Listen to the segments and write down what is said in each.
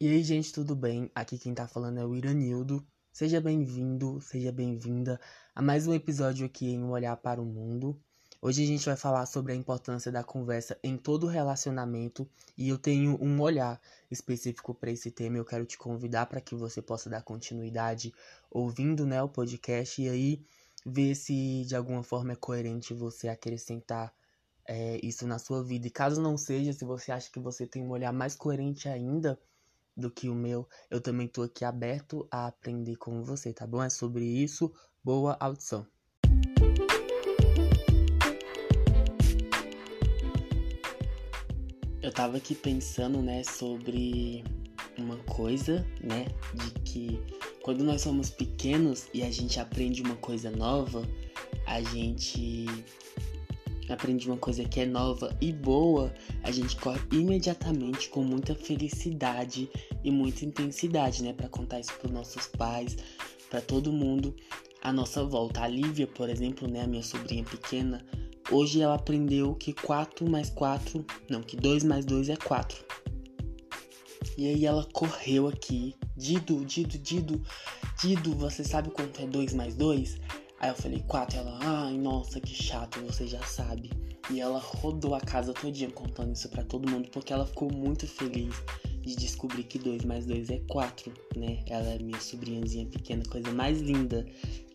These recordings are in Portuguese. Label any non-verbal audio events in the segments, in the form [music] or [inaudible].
E aí, gente, tudo bem? Aqui quem tá falando é o Iranildo. Seja bem-vindo, seja bem-vinda a mais um episódio aqui em Um Olhar para o Mundo. Hoje a gente vai falar sobre a importância da conversa em todo relacionamento e eu tenho um olhar específico para esse tema. Eu quero te convidar para que você possa dar continuidade ouvindo né, o podcast e aí ver se de alguma forma é coerente você acrescentar é, isso na sua vida. E caso não seja, se você acha que você tem um olhar mais coerente ainda, do que o meu, eu também tô aqui aberto a aprender com você, tá bom? É sobre isso. Boa audição. Eu tava aqui pensando, né, sobre uma coisa, né, de que quando nós somos pequenos e a gente aprende uma coisa nova, a gente aprende uma coisa que é nova e boa, a gente corre imediatamente com muita felicidade e muita intensidade, né, para contar isso para nossos pais, para todo mundo à nossa volta. A Lívia, por exemplo, né, a minha sobrinha pequena, hoje ela aprendeu que 4 mais 4, não, que 2 mais 2 é 4. E aí ela correu aqui, Dido, Dido, Dido, Dido, você sabe quanto é 2 mais 2? Aí eu falei, 4. Ela, ai, nossa, que chato, você já sabe. E ela rodou a casa todinha contando isso para todo mundo, porque ela ficou muito feliz de descobrir que 2 mais 2 é 4, né? Ela é minha sobrinhazinha pequena, coisa mais linda.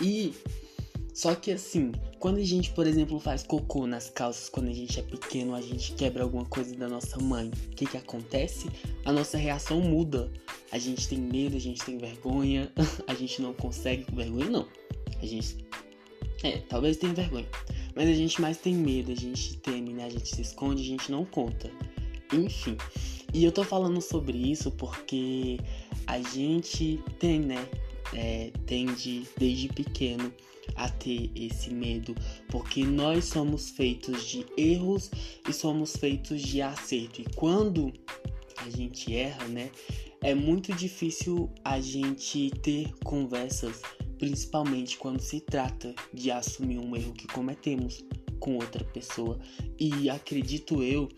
E só que assim, quando a gente, por exemplo, faz cocô nas calças, quando a gente é pequeno, a gente quebra alguma coisa da nossa mãe, o que que acontece? A nossa reação muda. A gente tem medo, a gente tem vergonha, [laughs] a gente não consegue, vergonha não. A gente é, talvez tenha vergonha. Mas a gente mais tem medo, a gente teme, né? A gente se esconde, a gente não conta. Enfim. E eu tô falando sobre isso porque a gente tem, né? É, tende desde pequeno a ter esse medo, porque nós somos feitos de erros e somos feitos de acerto. E quando a gente erra, né? É muito difícil a gente ter conversas principalmente quando se trata de assumir um erro que cometemos com outra pessoa. E acredito eu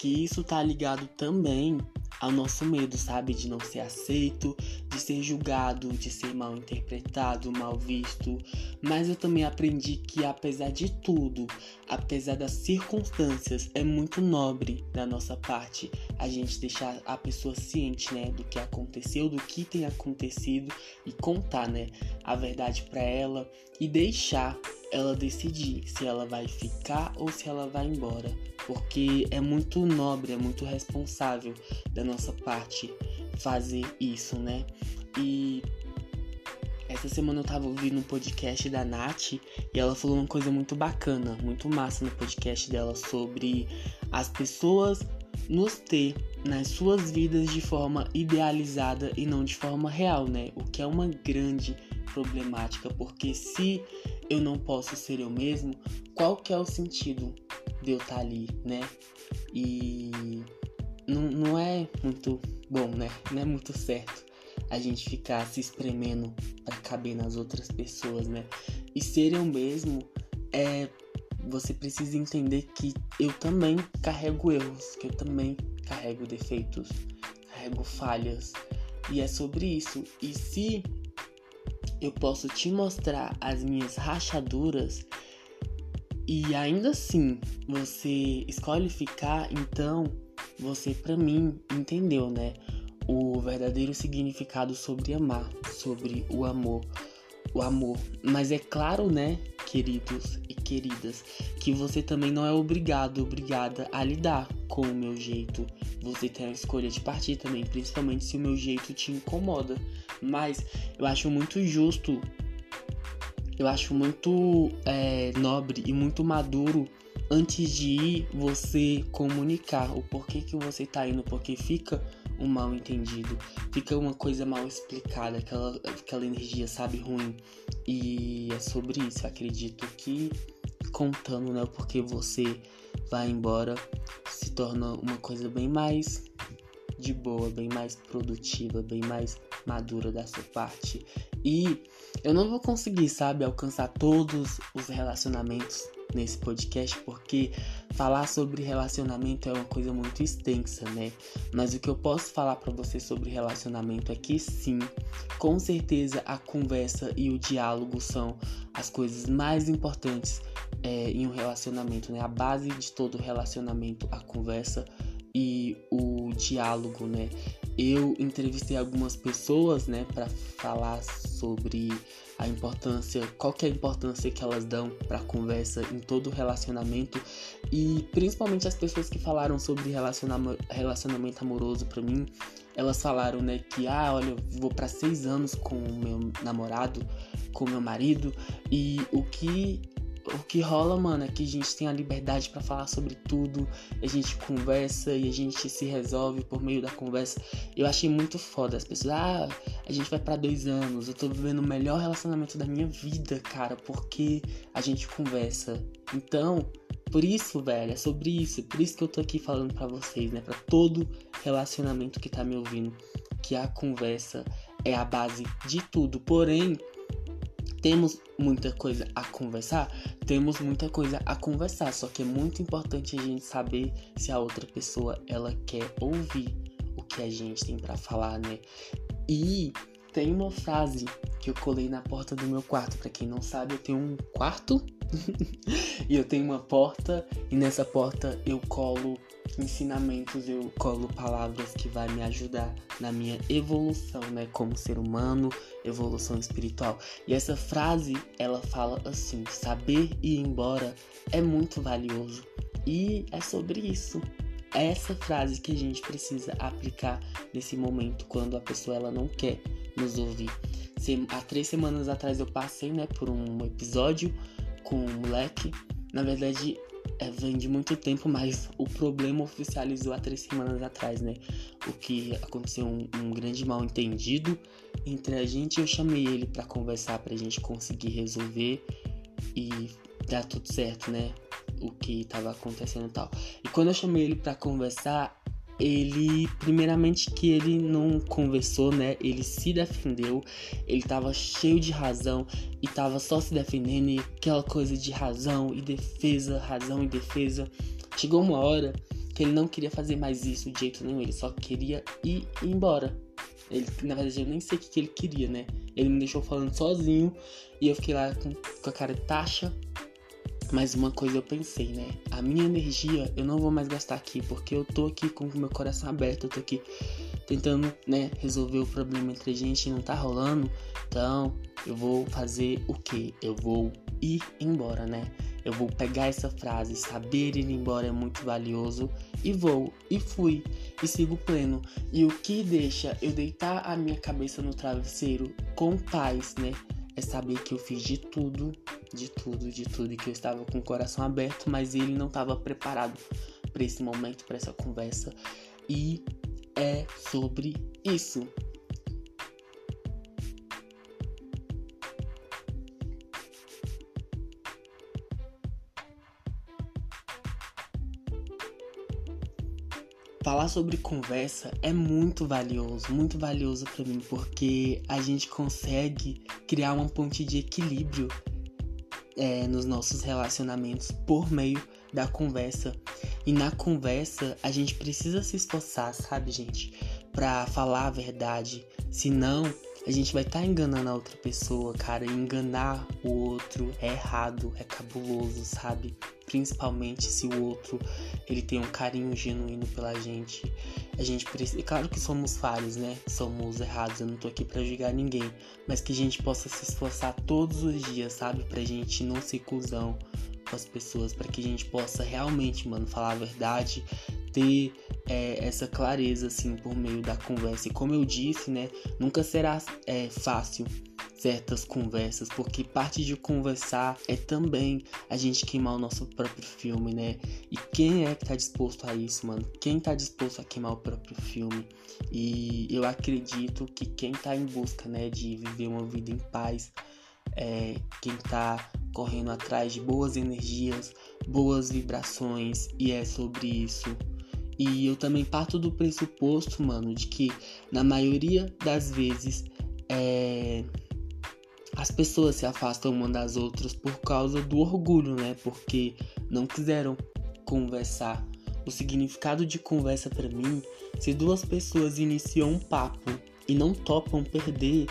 que isso tá ligado também ao nosso medo, sabe? De não ser aceito, de ser julgado, de ser mal interpretado, mal visto. Mas eu também aprendi que, apesar de tudo, apesar das circunstâncias, é muito nobre da nossa parte a gente deixar a pessoa ciente, né? Do que aconteceu, do que tem acontecido e contar, né? A verdade para ela e deixar ela decidir se ela vai ficar ou se ela vai embora porque é muito nobre, é muito responsável da nossa parte fazer isso, né? E essa semana eu tava ouvindo um podcast da Nath e ela falou uma coisa muito bacana, muito massa no podcast dela sobre as pessoas nos ter nas suas vidas de forma idealizada e não de forma real, né? O que é uma grande problemática, porque se eu não posso ser eu mesmo, qual que é o sentido de eu estar tá ali, né? E não, não é muito bom, né? Não é muito certo a gente ficar se espremendo para caber nas outras pessoas, né? E ser eu mesmo é você precisa entender que eu também carrego erros, que eu também carrego defeitos, carrego falhas. E é sobre isso. E se eu posso te mostrar as minhas rachaduras, e ainda assim você escolhe ficar, então você para mim entendeu, né? O verdadeiro significado sobre amar, sobre o amor, o amor. Mas é claro, né, queridos e queridas, que você também não é obrigado, obrigada a lidar com o meu jeito. Você tem a escolha de partir também, principalmente se o meu jeito te incomoda. Mas eu acho muito justo eu acho muito é, nobre e muito maduro antes de ir você comunicar o porquê que você tá indo, porque fica um mal entendido, fica uma coisa mal explicada, aquela, aquela energia, sabe, ruim. E é sobre isso, acredito que contando, né, porque você vai embora se torna uma coisa bem mais de boa, bem mais produtiva, bem mais madura da sua parte. E eu não vou conseguir, sabe, alcançar todos os relacionamentos nesse podcast, porque falar sobre relacionamento é uma coisa muito extensa, né? Mas o que eu posso falar para você sobre relacionamento é que sim, com certeza a conversa e o diálogo são as coisas mais importantes é, em um relacionamento, né? A base de todo relacionamento, a conversa e o diálogo, né? Eu entrevistei algumas pessoas, né, para falar sobre a importância, qual que é a importância que elas dão para a conversa em todo relacionamento. E principalmente as pessoas que falaram sobre relacionamento amoroso para mim, elas falaram, né, que ah, olha, eu vou para seis anos com o meu namorado, com o meu marido e o que o que rola, mano, é que a gente tem a liberdade para falar sobre tudo, a gente conversa e a gente se resolve por meio da conversa. Eu achei muito foda as pessoas, ah, a gente vai para dois anos, eu tô vivendo o melhor relacionamento da minha vida, cara, porque a gente conversa. Então, por isso, velho, é sobre isso, por isso que eu tô aqui falando para vocês, né, para todo relacionamento que tá me ouvindo, que a conversa é a base de tudo. Porém, temos muita coisa a conversar? Temos muita coisa a conversar, só que é muito importante a gente saber se a outra pessoa ela quer ouvir o que a gente tem para falar, né? E tem uma frase que eu colei na porta do meu quarto. Para quem não sabe, eu tenho um quarto [laughs] e eu tenho uma porta e nessa porta eu colo ensinamentos, eu colo palavras que vai me ajudar na minha evolução, né, como ser humano, evolução espiritual. E essa frase, ela fala assim: saber ir embora é muito valioso. E é sobre isso. É essa frase que a gente precisa aplicar nesse momento quando a pessoa ela não quer nos ouvir. Há três semanas atrás eu passei, né, por um episódio com um moleque. Na verdade, é, vem de muito tempo, mas o problema oficializou há três semanas atrás, né? O que aconteceu um, um grande mal entendido entre a gente. Eu chamei ele para conversar, pra gente conseguir resolver e dar tudo certo, né? O que tava acontecendo e tal. E quando eu chamei ele para conversar, ele, primeiramente, que ele não conversou, né? Ele se defendeu, ele tava cheio de razão e tava só se defendendo, e aquela coisa de razão e defesa, razão e defesa. Chegou uma hora que ele não queria fazer mais isso de jeito nenhum, ele só queria ir embora. Ele, na verdade, eu nem sei o que, ele queria, né? Ele me deixou falando sozinho e eu fiquei lá com, com a cara de taxa mas uma coisa eu pensei, né? A minha energia eu não vou mais gastar aqui, porque eu tô aqui com o meu coração aberto, eu tô aqui tentando, né, resolver o problema entre a gente e não tá rolando. Então, eu vou fazer o que? Eu vou ir embora, né? Eu vou pegar essa frase, saber ir embora é muito valioso e vou e fui e sigo pleno. E o que deixa eu deitar a minha cabeça no travesseiro com paz, né? É saber que eu fiz de tudo de tudo, de tudo, e que eu estava com o coração aberto, mas ele não estava preparado para esse momento, para essa conversa. E é sobre isso. Falar sobre conversa é muito valioso, muito valioso para mim, porque a gente consegue criar uma ponte de equilíbrio é, nos nossos relacionamentos por meio da conversa. E na conversa a gente precisa se esforçar, sabe, gente, para falar a verdade. Senão a gente vai estar tá enganando a outra pessoa, cara. E enganar o outro é errado, é cabuloso, sabe? Principalmente se o outro ele tem um carinho genuíno pela gente. A gente precisa. Claro que somos falhos, né? Somos errados. Eu não tô aqui para julgar ninguém. Mas que a gente possa se esforçar todos os dias, sabe? Pra gente não ser cuzão com as pessoas. para que a gente possa realmente, mano, falar a verdade. Ter é, essa clareza, assim, por meio da conversa. E como eu disse, né? Nunca será é, fácil certas conversas, porque parte de conversar é também a gente queimar o nosso próprio filme, né? E quem é que tá disposto a isso, mano? Quem tá disposto a queimar o próprio filme? E eu acredito que quem tá em busca, né, de viver uma vida em paz, é quem tá correndo atrás de boas energias, boas vibrações, e é sobre isso. E eu também parto do pressuposto, mano, de que na maioria das vezes é, as pessoas se afastam uma das outras por causa do orgulho, né? Porque não quiseram conversar. O significado de conversa para mim, se duas pessoas iniciam um papo e não topam perder,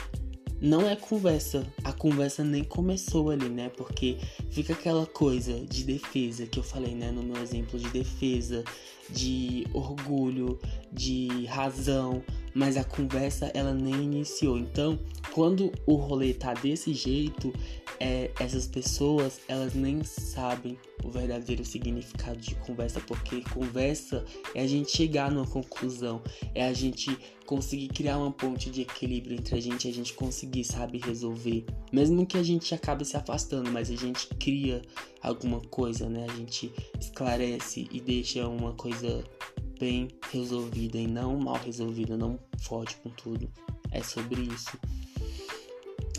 não é conversa. A conversa nem começou ali, né? Porque fica aquela coisa de defesa que eu falei, né? No meu exemplo de defesa, de orgulho, de razão, mas a conversa ela nem iniciou. Então, quando o rolê tá desse jeito, é, essas pessoas elas nem sabem o verdadeiro significado de conversa, porque conversa é a gente chegar numa conclusão, é a gente conseguir criar uma ponte de equilíbrio entre a gente, a gente conseguir, sabe, resolver. Mesmo que a gente acabe se afastando, mas a gente cria alguma coisa, né? A gente esclarece e deixa uma coisa bem resolvida e não mal resolvida, não fode com tudo. É sobre isso.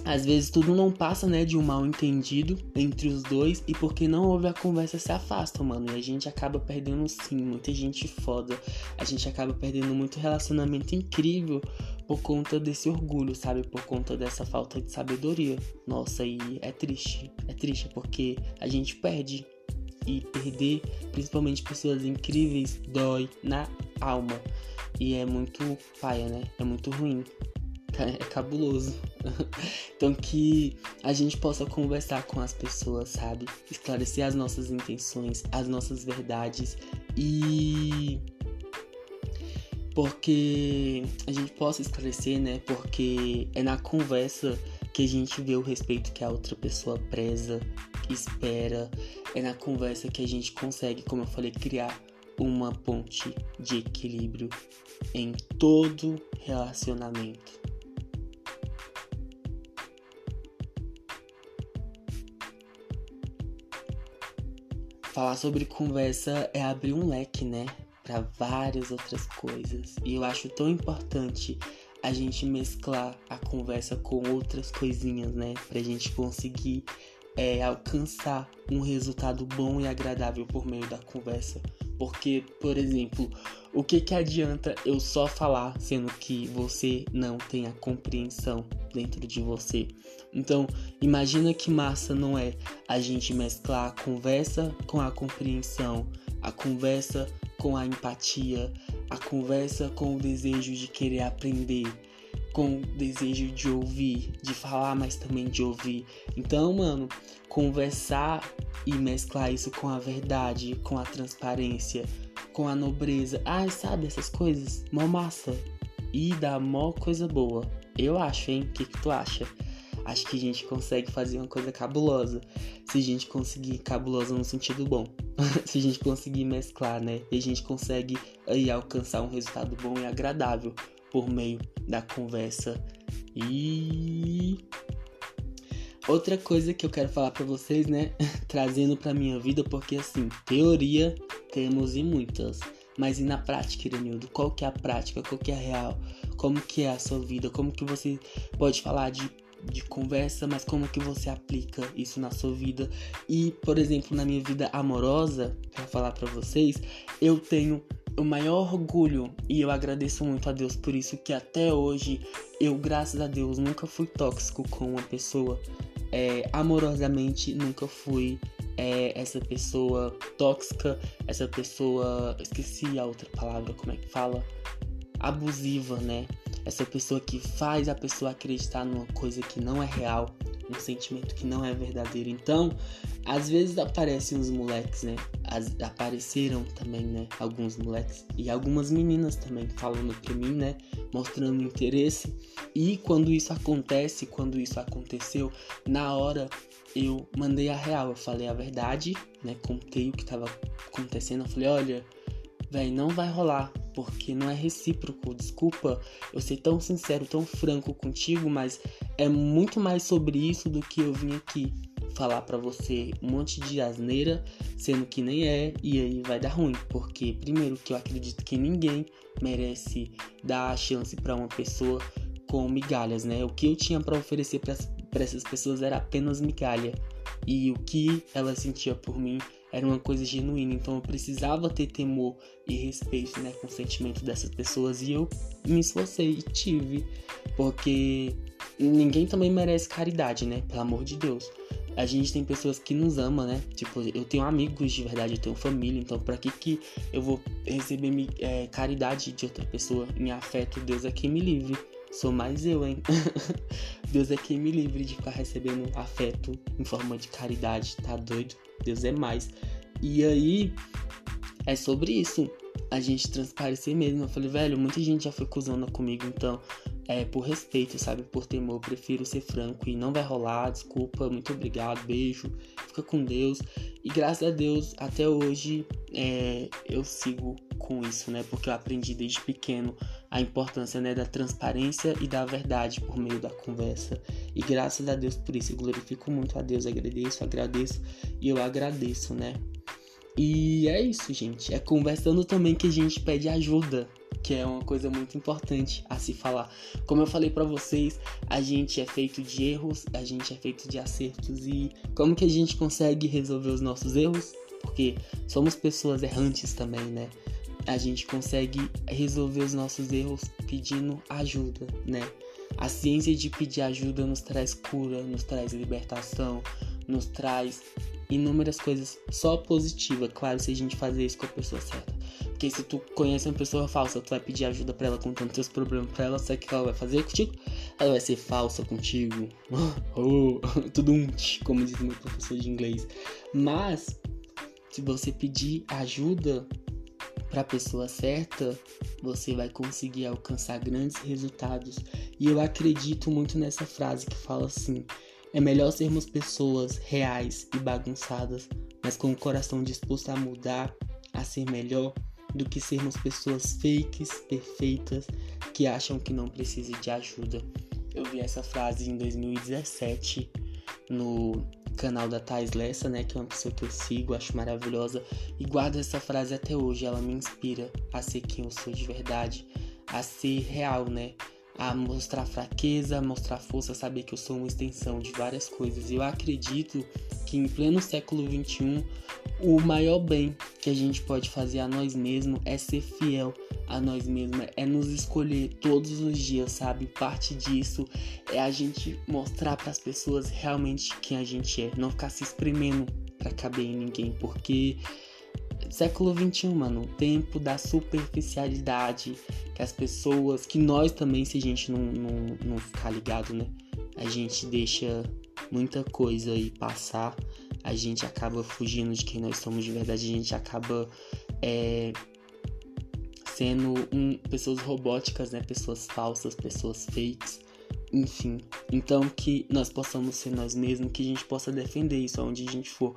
Às vezes tudo não passa, né, de um mal entendido entre os dois e porque não houve a conversa se afasta, mano. E a gente acaba perdendo sim, muita gente foda. A gente acaba perdendo muito relacionamento incrível por conta desse orgulho, sabe? Por conta dessa falta de sabedoria. Nossa, e é triste. É triste porque a gente perde e perder, principalmente pessoas incríveis, dói na alma. E é muito paia, né? É muito ruim. É cabuloso. [laughs] então que a gente possa conversar com as pessoas, sabe? Esclarecer as nossas intenções, as nossas verdades e porque a gente possa esclarecer, né? Porque é na conversa que a gente vê o respeito que a outra pessoa preza, espera. É na conversa que a gente consegue, como eu falei, criar uma ponte de equilíbrio em todo relacionamento. Falar sobre conversa é abrir um leque, né? Para várias outras coisas. E eu acho tão importante a gente mesclar a conversa com outras coisinhas, né? Pra gente conseguir é, alcançar um resultado bom e agradável por meio da conversa. Porque, por exemplo, o que, que adianta eu só falar sendo que você não tem a compreensão dentro de você? Então, imagina que massa não é a gente mesclar a conversa com a compreensão, a conversa com a empatia, a conversa com o desejo de querer aprender, com o desejo de ouvir, de falar, mas também de ouvir. Então, mano, conversar e mesclar isso com a verdade, com a transparência, com a nobreza. Ai, sabe essas coisas? Mó massa. E dá mó coisa boa. Eu acho, hein? O que, que tu acha? Acho que a gente consegue fazer uma coisa cabulosa. Se a gente conseguir cabulosa no sentido bom. [laughs] se a gente conseguir mesclar, né? E a gente consegue aí alcançar um resultado bom e agradável por meio da conversa. E outra coisa que eu quero falar para vocês, né, [laughs] trazendo para minha vida, porque assim, teoria temos e muitas, mas e na prática, Iranildo? Qual que é a prática? Qual que é a real? Como que é a sua vida? Como que você pode falar de de conversa, mas como que você aplica isso na sua vida? E, por exemplo, na minha vida amorosa, para falar para vocês, eu tenho o maior orgulho e eu agradeço muito a Deus por isso que até hoje eu, graças a Deus, nunca fui tóxico com uma pessoa. É, amorosamente nunca fui é, essa pessoa tóxica, essa pessoa. Esqueci a outra palavra, como é que fala? Abusiva, né? Essa pessoa que faz a pessoa acreditar numa coisa que não é real, um sentimento que não é verdadeiro. Então, às vezes aparecem uns moleques, né? As, apareceram também, né? Alguns moleques e algumas meninas também falando pra mim, né? Mostrando interesse. E quando isso acontece, quando isso aconteceu, na hora eu mandei a real, eu falei a verdade, né? Contei o que tava acontecendo. Eu falei, olha, velho, não vai rolar porque não é recíproco. Desculpa eu ser tão sincero, tão franco contigo, mas é muito mais sobre isso do que eu vim aqui falar para você um monte de asneira, sendo que nem é, e aí vai dar ruim, porque primeiro que eu acredito que ninguém merece dar a chance para uma pessoa com migalhas, né? O que eu tinha para oferecer para essas pessoas era apenas migalha. E o que ela sentia por mim era uma coisa genuína, então eu precisava ter temor e respeito, né, com o sentimento dessas pessoas e eu me esforcei e tive, porque ninguém também merece caridade, né, pelo amor de Deus. A gente tem pessoas que nos amam, né? Tipo, eu tenho amigos de verdade, eu tenho família, então pra que que eu vou receber é, caridade de outra pessoa em afeto? Deus é quem me livre. Sou mais eu, hein? [laughs] Deus é quem me livre de ficar recebendo afeto em forma de caridade, tá doido? Deus é mais. E aí, é sobre isso. A gente transparecer mesmo. Eu falei, velho, muita gente já foi cuzona comigo, então, é por respeito, sabe? Por temor, eu prefiro ser franco e não vai rolar. Desculpa, muito obrigado, beijo, fica com Deus. E graças a Deus, até hoje, é, eu sigo com isso, né? Porque eu aprendi desde pequeno a importância né, da transparência e da verdade por meio da conversa. E graças a Deus por isso, eu glorifico muito a Deus, agradeço, agradeço e eu agradeço, né? E é isso, gente. É conversando também que a gente pede ajuda, que é uma coisa muito importante a se falar. Como eu falei para vocês, a gente é feito de erros, a gente é feito de acertos e como que a gente consegue resolver os nossos erros? Porque somos pessoas errantes também, né? A gente consegue resolver os nossos erros pedindo ajuda, né? A ciência de pedir ajuda nos traz cura, nos traz libertação, nos traz inúmeras coisas só positiva, claro, se a gente fazer isso com a pessoa certa. Porque se tu conhece uma pessoa falsa, tu vai pedir ajuda para ela contando teus problemas para ela, sabe o que ela vai fazer contigo? Ela vai ser falsa contigo. [laughs] oh, [laughs] tudo um, como diz meu professor de inglês. Mas se você pedir ajuda para a pessoa certa, você vai conseguir alcançar grandes resultados. E eu acredito muito nessa frase que fala assim: é melhor sermos pessoas reais e bagunçadas, mas com o coração disposto a mudar, a ser melhor, do que sermos pessoas fakes, perfeitas, que acham que não precisam de ajuda. Eu vi essa frase em 2017 no canal da Thais Lessa, né, que é uma pessoa que eu sigo, acho maravilhosa e guardo essa frase até hoje. Ela me inspira a ser quem eu sou de verdade, a ser real, né? A mostrar fraqueza, a mostrar força, saber que eu sou uma extensão de várias coisas. E eu acredito que em pleno século XXI, o maior bem que a gente pode fazer a nós mesmos é ser fiel a nós mesmos, é nos escolher todos os dias, sabe? Parte disso é a gente mostrar para as pessoas realmente quem a gente é, não ficar se espremendo para caber em ninguém, porque século 21, mano, o tempo da superficialidade, que as pessoas, que nós também, se a gente não, não, não ficar ligado, né? A gente deixa muita coisa aí passar, a gente acaba fugindo de quem nós somos de verdade, a gente acaba é, sendo um, pessoas robóticas, né? Pessoas falsas, pessoas fakes, enfim. Então que nós possamos ser nós mesmos, que a gente possa defender isso aonde a gente for.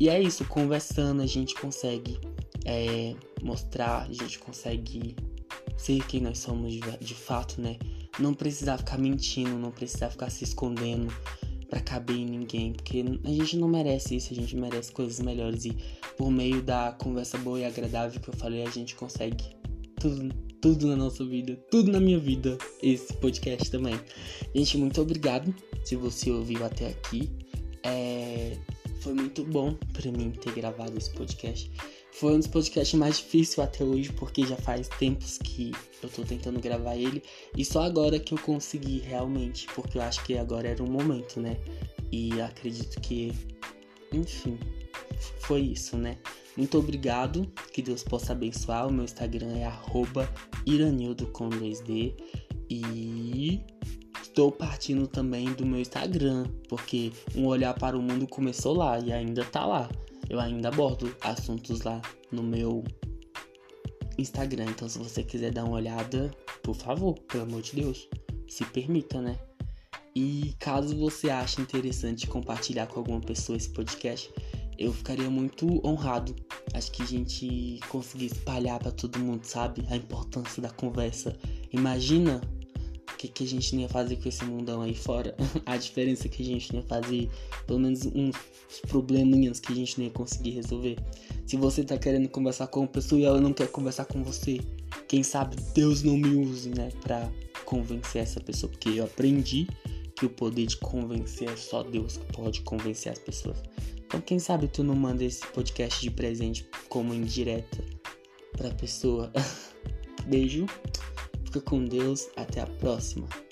E é isso, conversando a gente consegue é, mostrar, a gente consegue ser quem nós somos de, de fato, né? Não precisar ficar mentindo, não precisar ficar se escondendo para caber em ninguém, porque a gente não merece isso, a gente merece coisas melhores e por meio da conversa boa e agradável que eu falei, a gente consegue tudo, tudo na nossa vida, tudo na minha vida, esse podcast também. Gente, muito obrigado se você ouviu até aqui. É, foi muito bom para mim ter gravado esse podcast. Foi um dos podcasts mais difíceis até hoje, porque já faz tempos que eu tô tentando gravar ele. E só agora que eu consegui realmente, porque eu acho que agora era o momento, né? E acredito que, enfim, foi isso, né? Muito obrigado, que Deus possa abençoar. O meu Instagram é iranildo com 2D. E estou partindo também do meu Instagram, porque um olhar para o mundo começou lá e ainda tá lá. Eu ainda abordo assuntos lá no meu Instagram. Então, se você quiser dar uma olhada, por favor, pelo amor de Deus, se permita, né? E caso você ache interessante compartilhar com alguma pessoa esse podcast, eu ficaria muito honrado. Acho que a gente conseguir espalhar para todo mundo, sabe? A importância da conversa. Imagina o que, que a gente ia fazer com esse mundão aí fora. [laughs] a diferença que a gente ia fazer. Pelo menos uns probleminhas que a gente não ia conseguir resolver. Se você tá querendo conversar com uma pessoa e ela não quer conversar com você, quem sabe Deus não me use, né? Pra convencer essa pessoa. Porque eu aprendi que o poder de convencer é só Deus que pode convencer as pessoas. Então, quem sabe tu não manda esse podcast de presente como indireta pra pessoa. [laughs] Beijo, com Deus, até a próxima.